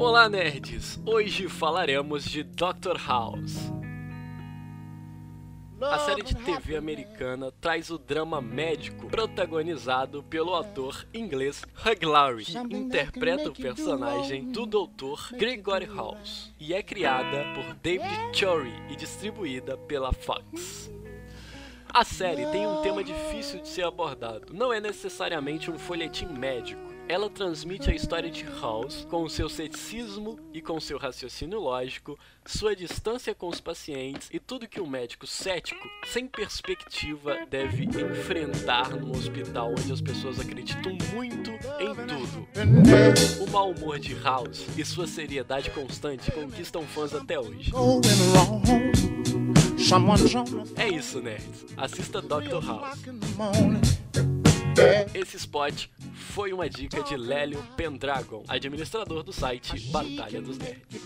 Olá, nerds! Hoje falaremos de Dr. House. A série de TV americana traz o drama médico protagonizado pelo ator inglês Hugh Laurie, que interpreta o personagem do Dr. Gregory House, e é criada por David Chory e distribuída pela Fox. A série tem um tema difícil de ser abordado. Não é necessariamente um folhetim médico. Ela transmite a história de House com seu ceticismo e com seu raciocínio lógico, sua distância com os pacientes e tudo que um médico cético, sem perspectiva, deve enfrentar num hospital onde as pessoas acreditam muito em tudo. O mau humor de House e sua seriedade constante conquistam fãs até hoje. É isso, nerds. Assista Dr. House. Esse spot foi uma dica de Lélio Pendragon, administrador do site Batalha dos Nerds.